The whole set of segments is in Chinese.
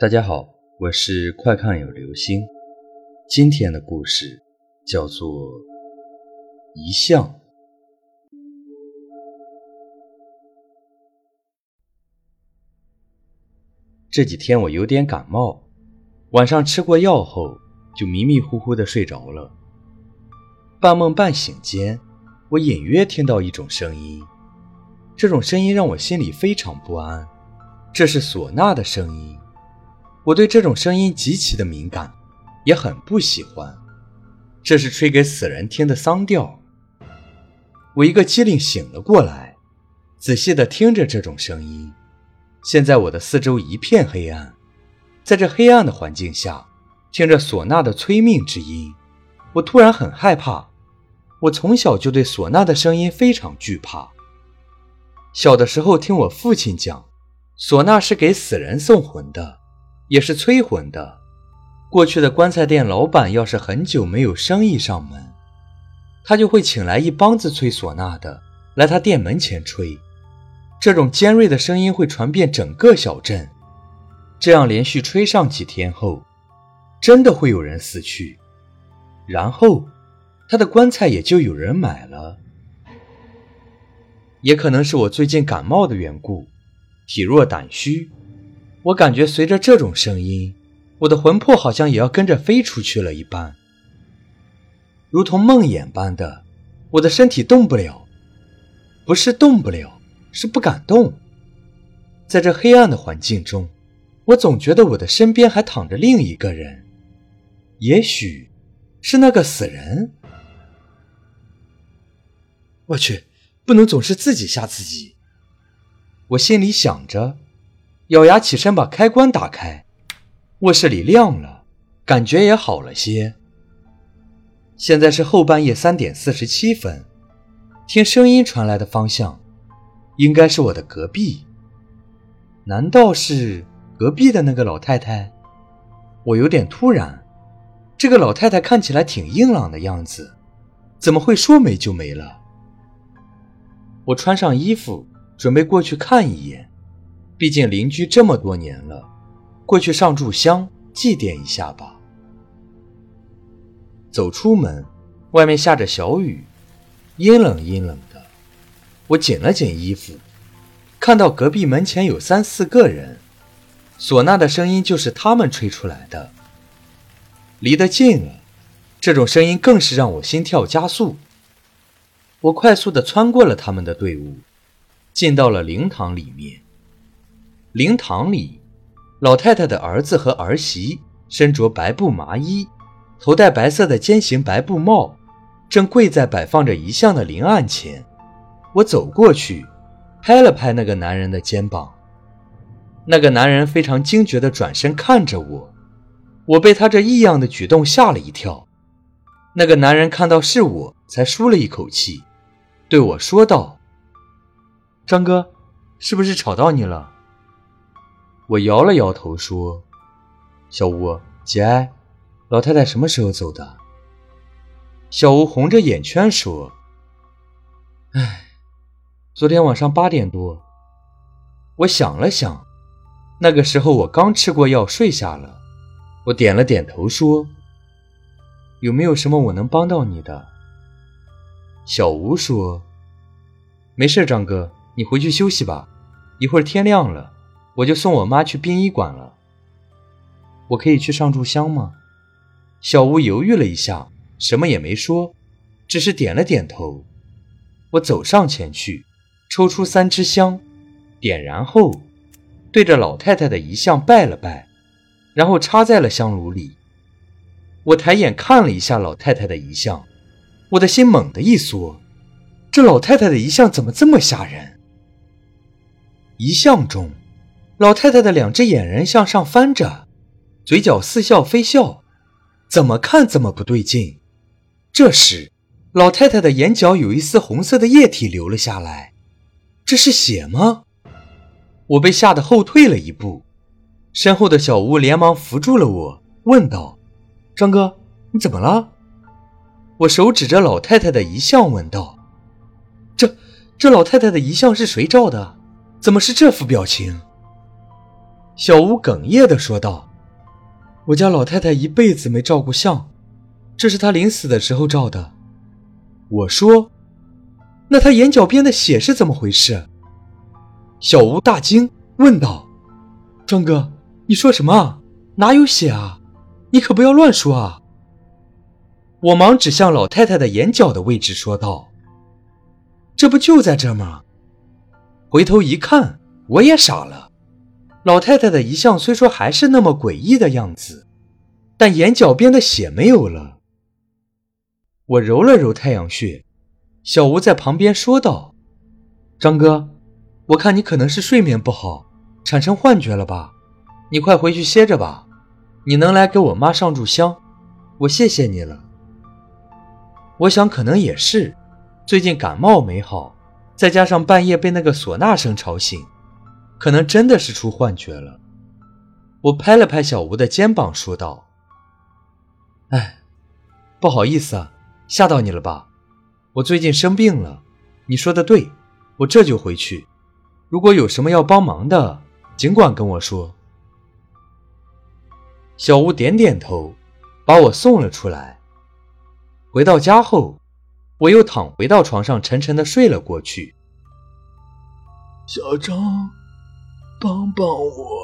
大家好，我是快看有流星。今天的故事叫做《遗像》。这几天我有点感冒，晚上吃过药后就迷迷糊糊的睡着了。半梦半醒间，我隐约听到一种声音，这种声音让我心里非常不安。这是唢呐的声音。我对这种声音极其的敏感，也很不喜欢。这是吹给死人听的丧调。我一个机灵醒了过来，仔细的听着这种声音。现在我的四周一片黑暗，在这黑暗的环境下，听着唢呐的催命之音，我突然很害怕。我从小就对唢呐的声音非常惧怕。小的时候听我父亲讲，唢呐是给死人送魂的。也是催魂的。过去的棺材店老板要是很久没有生意上门，他就会请来一帮子吹唢呐的来他店门前吹。这种尖锐的声音会传遍整个小镇。这样连续吹上几天后，真的会有人死去，然后他的棺材也就有人买了。也可能是我最近感冒的缘故，体弱胆虚。我感觉随着这种声音，我的魂魄好像也要跟着飞出去了一般，如同梦魇般的，我的身体动不了，不是动不了，是不敢动。在这黑暗的环境中，我总觉得我的身边还躺着另一个人，也许是那个死人。我去，不能总是自己吓自己。我心里想着。咬牙起身，把开关打开，卧室里亮了，感觉也好了些。现在是后半夜三点四十七分，听声音传来的方向，应该是我的隔壁。难道是隔壁的那个老太太？我有点突然，这个老太太看起来挺硬朗的样子，怎么会说没就没了？我穿上衣服，准备过去看一眼。毕竟邻居这么多年了，过去上炷香祭奠一下吧。走出门，外面下着小雨，阴冷阴冷的。我紧了紧衣服，看到隔壁门前有三四个人，唢呐的声音就是他们吹出来的。离得近了，这种声音更是让我心跳加速。我快速地穿过了他们的队伍，进到了灵堂里面。灵堂里，老太太的儿子和儿媳身着白布麻衣，头戴白色的尖形白布帽，正跪在摆放着遗像的灵案前。我走过去，拍了拍那个男人的肩膀。那个男人非常惊觉地转身看着我，我被他这异样的举动吓了一跳。那个男人看到是我，才舒了一口气，对我说道：“张哥，是不是吵到你了？”我摇了摇头说：“小吴，节哀，老太太什么时候走的？”小吴红着眼圈说：“哎，昨天晚上八点多。”我想了想，那个时候我刚吃过药睡下了。我点了点头说：“有没有什么我能帮到你的？”小吴说：“没事，张哥，你回去休息吧，一会儿天亮了。”我就送我妈去殡仪馆了。我可以去上炷香吗？小吴犹豫了一下，什么也没说，只是点了点头。我走上前去，抽出三支香，点燃后，对着老太太的遗像拜了拜，然后插在了香炉里。我抬眼看了一下老太太的遗像，我的心猛地一缩，这老太太的遗像怎么这么吓人？遗像中。老太太的两只眼仁向上翻着，嘴角似笑非笑，怎么看怎么不对劲。这时，老太太的眼角有一丝红色的液体流了下来，这是血吗？我被吓得后退了一步，身后的小吴连忙扶住了我，问道：“张哥，你怎么了？”我手指着老太太的遗像问道：“这这老太太的遗像是谁照的？怎么是这副表情？”小吴哽咽地说道：“我家老太太一辈子没照过相，这是她临死的时候照的。”我说：“那她眼角边的血是怎么回事？”小吴大惊，问道：“庄哥，你说什么？哪有血啊？你可不要乱说啊！”我忙指向老太太的眼角的位置，说道：“这不就在这吗？”回头一看，我也傻了。老太太的遗像虽说还是那么诡异的样子，但眼角边的血没有了。我揉了揉太阳穴，小吴在旁边说道：“张哥，我看你可能是睡眠不好，产生幻觉了吧？你快回去歇着吧。你能来给我妈上炷香，我谢谢你了。我想可能也是，最近感冒没好，再加上半夜被那个唢呐声吵醒。”可能真的是出幻觉了。我拍了拍小吴的肩膀，说道：“哎，不好意思啊，吓到你了吧？我最近生病了。你说的对，我这就回去。如果有什么要帮忙的，尽管跟我说。”小吴点点头，把我送了出来。回到家后，我又躺回到床上，沉沉的睡了过去。小张。帮帮我！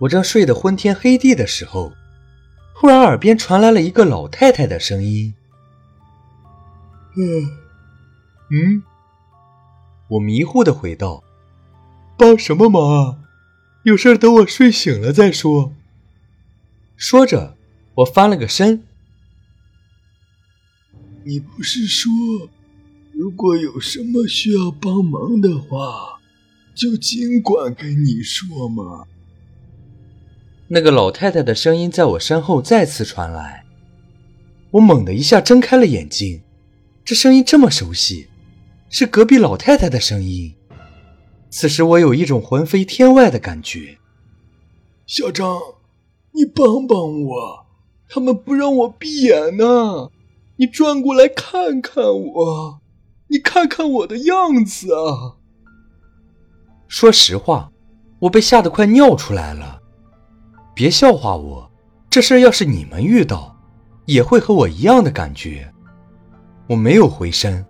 我正睡得昏天黑地的时候，突然耳边传来了一个老太太的声音：“嗯，嗯。”我迷糊的回道：“帮什么忙啊？有事等我睡醒了再说。”说着，我翻了个身。你不是说，如果有什么需要帮忙的话？就尽管跟你说嘛。那个老太太的声音在我身后再次传来，我猛地一下睁开了眼睛，这声音这么熟悉，是隔壁老太太的声音。此时我有一种魂飞天外的感觉。小张，你帮帮我，他们不让我闭眼呢。你转过来看看我，你看看我的样子啊。说实话，我被吓得快尿出来了。别笑话我，这事要是你们遇到，也会和我一样的感觉。我没有回身，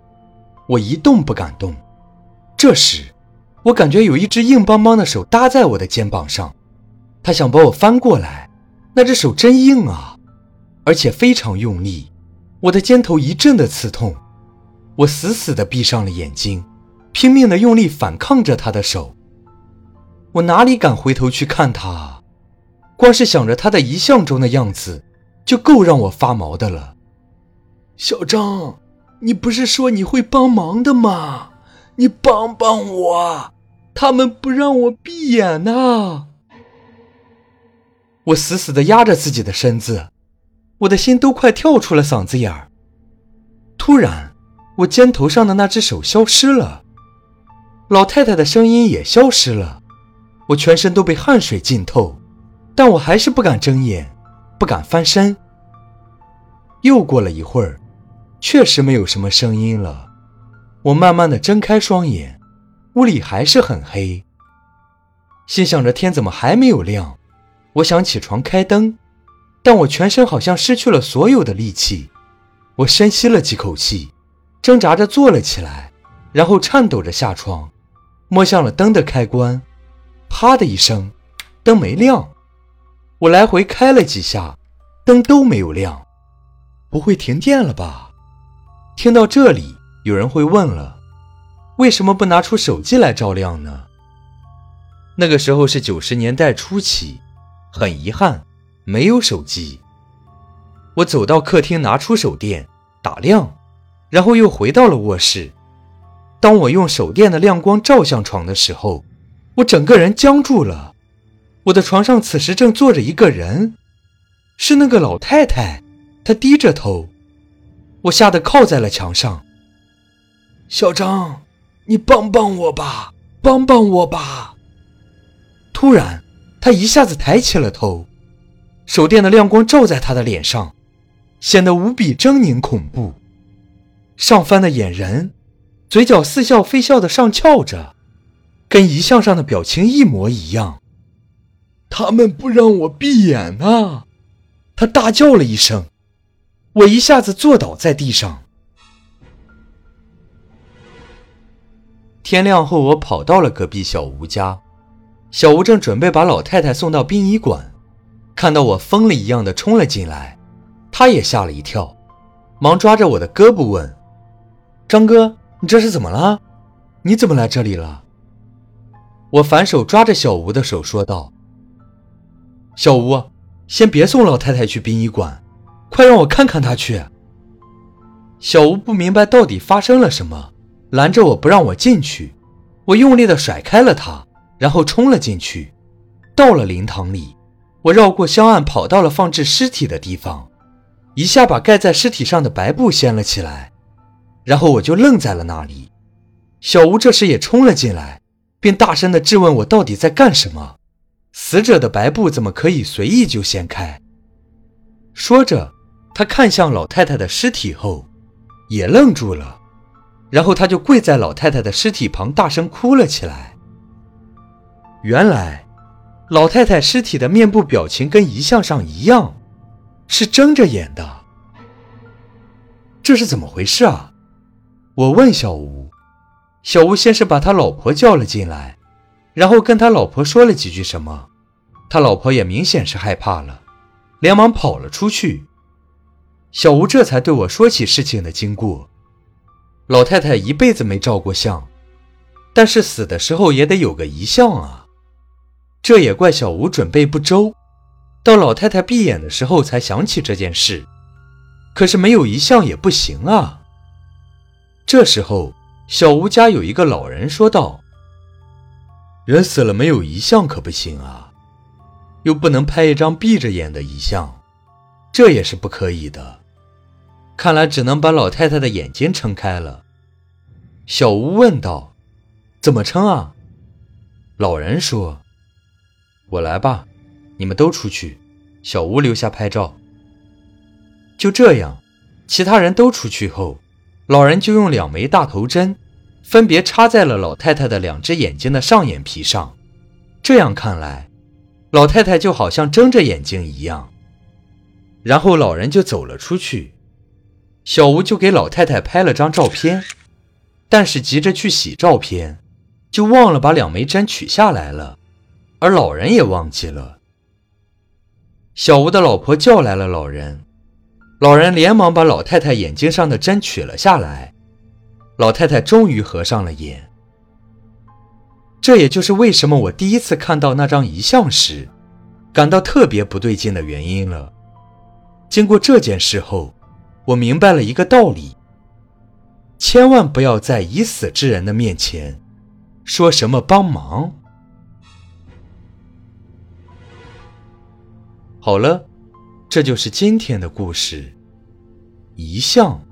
我一动不敢动。这时，我感觉有一只硬邦邦的手搭在我的肩膀上，他想把我翻过来。那只手真硬啊，而且非常用力，我的肩头一阵的刺痛。我死死地闭上了眼睛。拼命的用力反抗着他的手，我哪里敢回头去看他？光是想着他的遗像中的样子，就够让我发毛的了。小张，你不是说你会帮忙的吗？你帮帮我，他们不让我闭眼呢。我死死的压着自己的身子，我的心都快跳出了嗓子眼儿。突然，我肩头上的那只手消失了。老太太的声音也消失了，我全身都被汗水浸透，但我还是不敢睁眼，不敢翻身。又过了一会儿，确实没有什么声音了。我慢慢的睁开双眼，屋里还是很黑。心想着天怎么还没有亮？我想起床开灯，但我全身好像失去了所有的力气。我深吸了几口气，挣扎着坐了起来，然后颤抖着下床。摸向了灯的开关，啪的一声，灯没亮。我来回开了几下，灯都没有亮。不会停电了吧？听到这里，有人会问了：为什么不拿出手机来照亮呢？那个时候是九十年代初期，很遗憾，没有手机。我走到客厅，拿出手电打亮，然后又回到了卧室。当我用手电的亮光照向床的时候，我整个人僵住了。我的床上此时正坐着一个人，是那个老太太。她低着头，我吓得靠在了墙上。小张，你帮帮我吧，帮帮我吧！突然，她一下子抬起了头，手电的亮光照在她的脸上，显得无比狰狞恐怖。上翻的眼仁。嘴角似笑非笑的上翘着，跟遗像上的表情一模一样。他们不让我闭眼呐！他大叫了一声，我一下子坐倒在地上。天亮后，我跑到了隔壁小吴家，小吴正准备把老太太送到殡仪馆，看到我疯了一样的冲了进来，他也吓了一跳，忙抓着我的胳膊问：“张哥，你这是怎么了？你怎么来这里了？”我反手抓着小吴的手说道：“小吴，先别送老太太去殡仪馆，快让我看看她去。”小吴不明白到底发生了什么。拦着我不让我进去，我用力地甩开了他，然后冲了进去。到了灵堂里，我绕过香案，跑到了放置尸体的地方，一下把盖在尸体上的白布掀了起来，然后我就愣在了那里。小吴这时也冲了进来，并大声地质问我到底在干什么。死者的白布怎么可以随意就掀开？说着，他看向老太太的尸体后，也愣住了。然后他就跪在老太太的尸体旁，大声哭了起来。原来，老太太尸体的面部表情跟遗像上一样，是睁着眼的。这是怎么回事啊？我问小吴。小吴先是把他老婆叫了进来，然后跟他老婆说了几句什么。他老婆也明显是害怕了，连忙跑了出去。小吴这才对我说起事情的经过。老太太一辈子没照过相，但是死的时候也得有个遗像啊。这也怪小吴准备不周，到老太太闭眼的时候才想起这件事。可是没有遗像也不行啊。这时候，小吴家有一个老人说道：“人死了没有遗像可不行啊，又不能拍一张闭着眼的遗像，这也是不可以的。”看来只能把老太太的眼睛撑开了。小吴问道：“怎么撑啊？”老人说：“我来吧，你们都出去，小吴留下拍照。”就这样，其他人都出去后，老人就用两枚大头针，分别插在了老太太的两只眼睛的上眼皮上。这样看来，老太太就好像睁着眼睛一样。然后老人就走了出去。小吴就给老太太拍了张照片，但是急着去洗照片，就忘了把两枚针取下来了，而老人也忘记了。小吴的老婆叫来了老人，老人连忙把老太太眼睛上的针取了下来，老太太终于合上了眼。这也就是为什么我第一次看到那张遗像时，感到特别不对劲的原因了。经过这件事后。我明白了一个道理：千万不要在已死之人的面前说什么帮忙。好了，这就是今天的故事——一向。